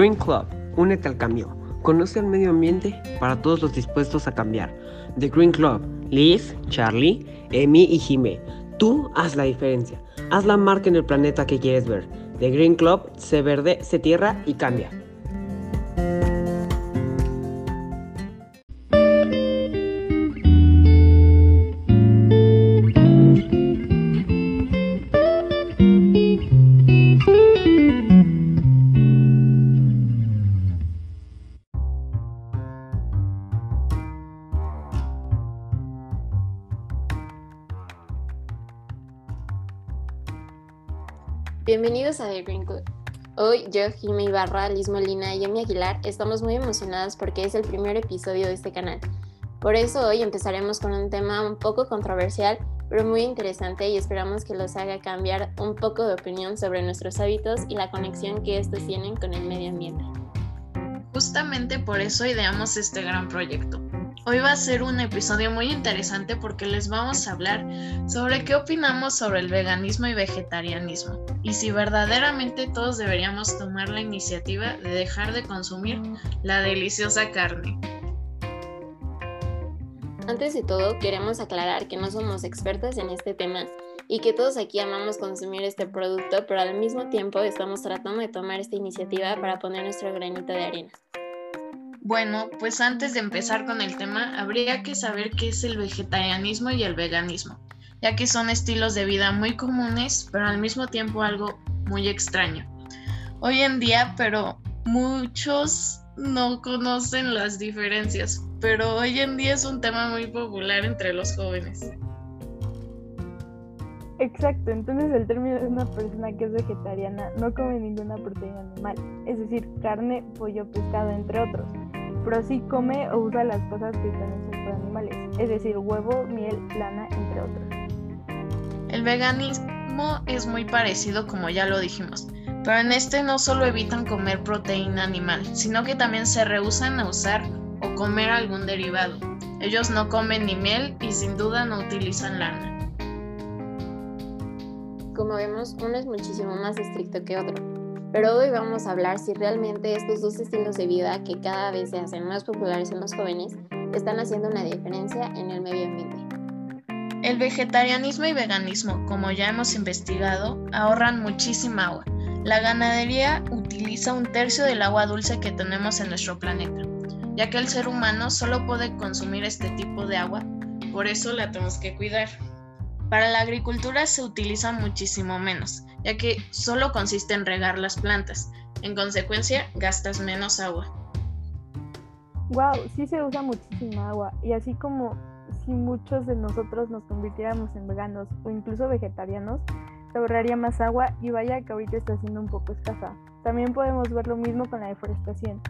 Green Club, únete al cambio. Conoce el medio ambiente para todos los dispuestos a cambiar. The Green Club, Liz, Charlie, Emi y Jime. Tú haz la diferencia. Haz la marca en el planeta que quieres ver. The Green Club se verde, se tierra y cambia. Bienvenidos a The Green Club. Hoy yo, Jimmy Ibarra, Liz Molina y Emi Aguilar estamos muy emocionadas porque es el primer episodio de este canal. Por eso hoy empezaremos con un tema un poco controversial, pero muy interesante y esperamos que los haga cambiar un poco de opinión sobre nuestros hábitos y la conexión que estos tienen con el medio ambiente. Justamente por eso ideamos este gran proyecto. Hoy va a ser un episodio muy interesante porque les vamos a hablar sobre qué opinamos sobre el veganismo y vegetarianismo y si verdaderamente todos deberíamos tomar la iniciativa de dejar de consumir la deliciosa carne. Antes de todo, queremos aclarar que no somos expertas en este tema y que todos aquí amamos consumir este producto, pero al mismo tiempo estamos tratando de tomar esta iniciativa para poner nuestro granito de arena. Bueno, pues antes de empezar con el tema, habría que saber qué es el vegetarianismo y el veganismo, ya que son estilos de vida muy comunes, pero al mismo tiempo algo muy extraño. Hoy en día, pero muchos no conocen las diferencias, pero hoy en día es un tema muy popular entre los jóvenes. Exacto, entonces el término es una persona que es vegetariana no come ninguna proteína animal, es decir, carne, pollo, pescado, entre otros pero sí come o usa las cosas que están hechas por animales, es decir, huevo, miel, lana, entre otros. El veganismo es muy parecido como ya lo dijimos, pero en este no solo evitan comer proteína animal, sino que también se rehusan a usar o comer algún derivado. Ellos no comen ni miel y sin duda no utilizan lana. Como vemos, uno es muchísimo más estricto que otro pero hoy vamos a hablar si realmente estos dos estilos de vida que cada vez se hacen más populares en los jóvenes están haciendo una diferencia en el medio ambiente. El vegetarianismo y veganismo, como ya hemos investigado, ahorran muchísima agua. La ganadería utiliza un tercio del agua dulce que tenemos en nuestro planeta, ya que el ser humano solo puede consumir este tipo de agua, por eso la tenemos que cuidar. Para la agricultura se utiliza muchísimo menos, ya que solo consiste en regar las plantas. En consecuencia, gastas menos agua. Wow, sí se usa muchísima agua y así como si muchos de nosotros nos convirtiéramos en veganos o incluso vegetarianos, se ahorraría más agua y vaya que ahorita está siendo un poco escasa. También podemos ver lo mismo con la deforestación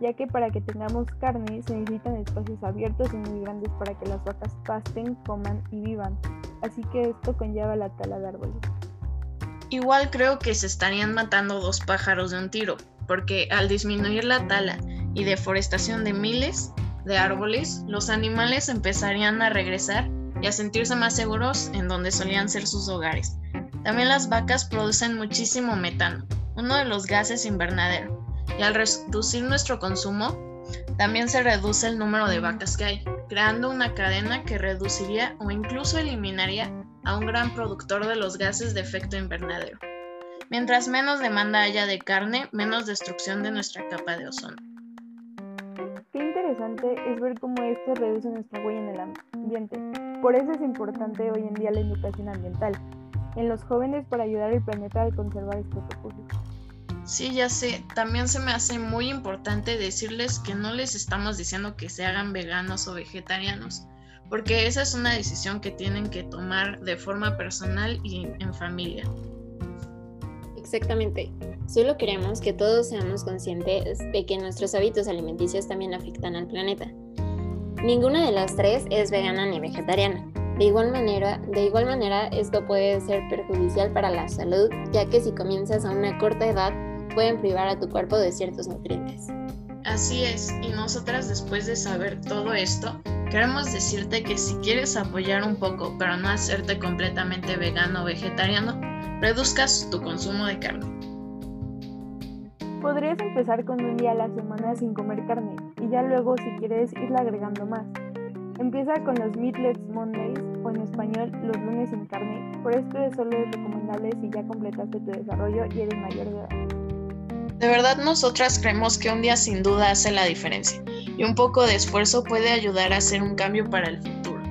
ya que para que tengamos carne se necesitan espacios abiertos y muy grandes para que las vacas pasten, coman y vivan. Así que esto conlleva la tala de árboles. Igual creo que se estarían matando dos pájaros de un tiro, porque al disminuir la tala y deforestación de miles de árboles, los animales empezarían a regresar y a sentirse más seguros en donde solían ser sus hogares. También las vacas producen muchísimo metano, uno de los gases invernadero, y al reducir nuestro consumo, también se reduce el número de vacas que hay, creando una cadena que reduciría o incluso eliminaría a un gran productor de los gases de efecto invernadero. Mientras menos demanda haya de carne, menos destrucción de nuestra capa de ozono. Qué interesante es ver cómo esto reduce nuestra huella en el ambiente. Por eso es importante hoy en día la educación ambiental en los jóvenes para ayudar al planeta a conservar estos recursos. Sí, ya sé. También se me hace muy importante decirles que no les estamos diciendo que se hagan veganos o vegetarianos, porque esa es una decisión que tienen que tomar de forma personal y en familia. Exactamente. Solo queremos que todos seamos conscientes de que nuestros hábitos alimenticios también afectan al planeta. Ninguna de las tres es vegana ni vegetariana. De igual manera, de igual manera, esto puede ser perjudicial para la salud, ya que si comienzas a una corta edad pueden privar a tu cuerpo de ciertos nutrientes. Así es, y nosotras después de saber todo esto, queremos decirte que si quieres apoyar un poco, pero no hacerte completamente vegano o vegetariano, reduzcas tu consumo de carne. Podrías empezar con un día a la semana sin comer carne y ya luego si quieres irla agregando más. Empieza con los Meatless Mondays o en español los lunes sin carne, por esto solo es recomendable si ya completaste tu desarrollo y eres mayor de edad. De verdad nosotras creemos que un día sin duda hace la diferencia y un poco de esfuerzo puede ayudar a hacer un cambio para el futuro.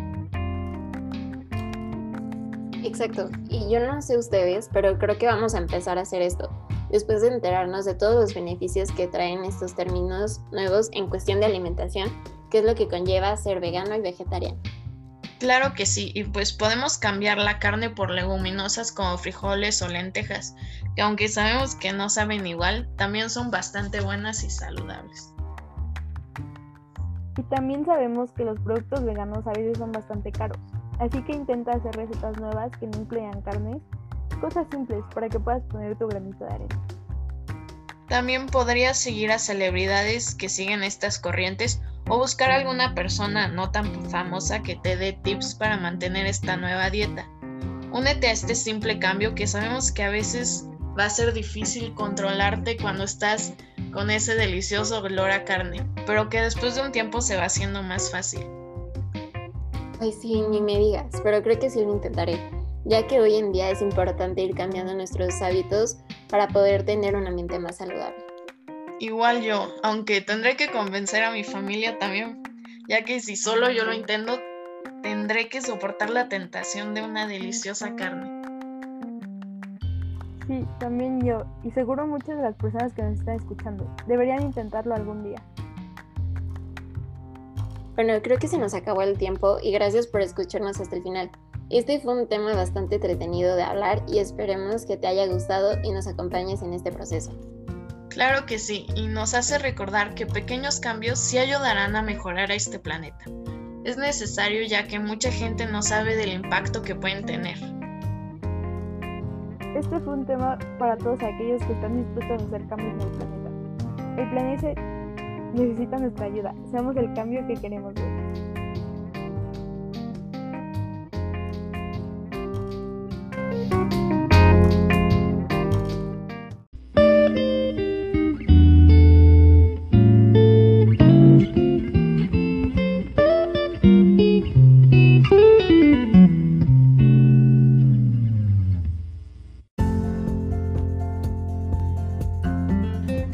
Exacto, y yo no sé ustedes, pero creo que vamos a empezar a hacer esto, después de enterarnos de todos los beneficios que traen estos términos nuevos en cuestión de alimentación qué es lo que conlleva ser vegano y vegetariano. Claro que sí, y pues podemos cambiar la carne por leguminosas como frijoles o lentejas, que aunque sabemos que no saben igual, también son bastante buenas y saludables. Y también sabemos que los productos veganos a veces son bastante caros, así que intenta hacer recetas nuevas que no incluyan carnes, cosas simples para que puedas poner tu granito de arena. También podrías seguir a celebridades que siguen estas corrientes o buscar alguna persona no tan famosa que te dé tips para mantener esta nueva dieta. Únete a este simple cambio que sabemos que a veces va a ser difícil controlarte cuando estás con ese delicioso olor a carne, pero que después de un tiempo se va haciendo más fácil. Ay, sí, ni me digas, pero creo que sí lo intentaré, ya que hoy en día es importante ir cambiando nuestros hábitos para poder tener una mente más saludable. Igual yo, aunque tendré que convencer a mi familia también, ya que si solo yo lo intento, tendré que soportar la tentación de una deliciosa carne. Sí, también yo, y seguro muchas de las personas que nos están escuchando, deberían intentarlo algún día. Bueno, creo que se nos acabó el tiempo y gracias por escucharnos hasta el final. Este fue un tema bastante entretenido de hablar y esperemos que te haya gustado y nos acompañes en este proceso. Claro que sí, y nos hace recordar que pequeños cambios sí ayudarán a mejorar a este planeta. Es necesario ya que mucha gente no sabe del impacto que pueden tener. Este fue un tema para todos aquellos que están dispuestos a hacer cambios en el planeta. El planeta necesita nuestra ayuda. Seamos el cambio que queremos ver.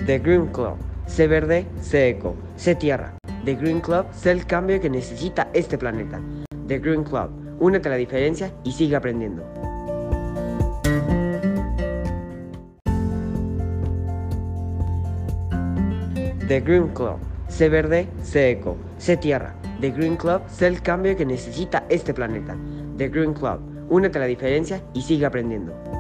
The Green Club. Sé verde, sé eco, sé tierra. The Green Club, sé el cambio que necesita este planeta. The Green Club, únete a la diferencia y sigue aprendiendo. The Green Club. Sé verde, sé eco, sé tierra. The Green Club, sé el cambio que necesita este planeta. The Green Club, únete a la diferencia y sigue aprendiendo.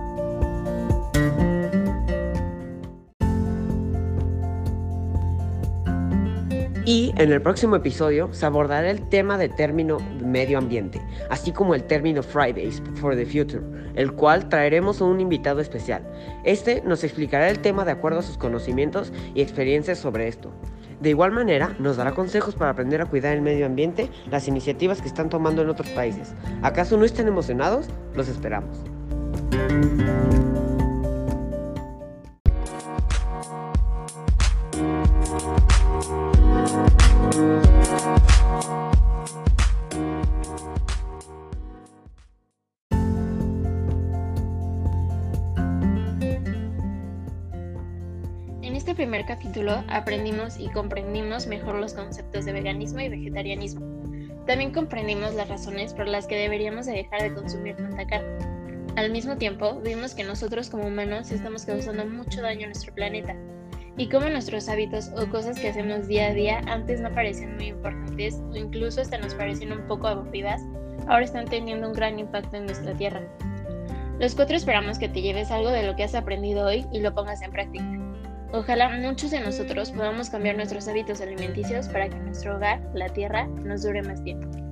Y en el próximo episodio se abordará el tema de término medio ambiente, así como el término Fridays for the Future, el cual traeremos a un invitado especial. Este nos explicará el tema de acuerdo a sus conocimientos y experiencias sobre esto. De igual manera, nos dará consejos para aprender a cuidar el medio ambiente, las iniciativas que están tomando en otros países. ¿Acaso no están emocionados? Los esperamos. Primer capítulo aprendimos y comprendimos mejor los conceptos de veganismo y vegetarianismo. También comprendimos las razones por las que deberíamos de dejar de consumir tanta carne. Al mismo tiempo, vimos que nosotros como humanos estamos causando mucho daño a nuestro planeta y cómo nuestros hábitos o cosas que hacemos día a día antes no parecían muy importantes o incluso hasta nos parecían un poco aburridas, ahora están teniendo un gran impacto en nuestra tierra. Los cuatro esperamos que te lleves algo de lo que has aprendido hoy y lo pongas en práctica. Ojalá muchos de nosotros podamos cambiar nuestros hábitos alimenticios para que nuestro hogar, la tierra, nos dure más tiempo.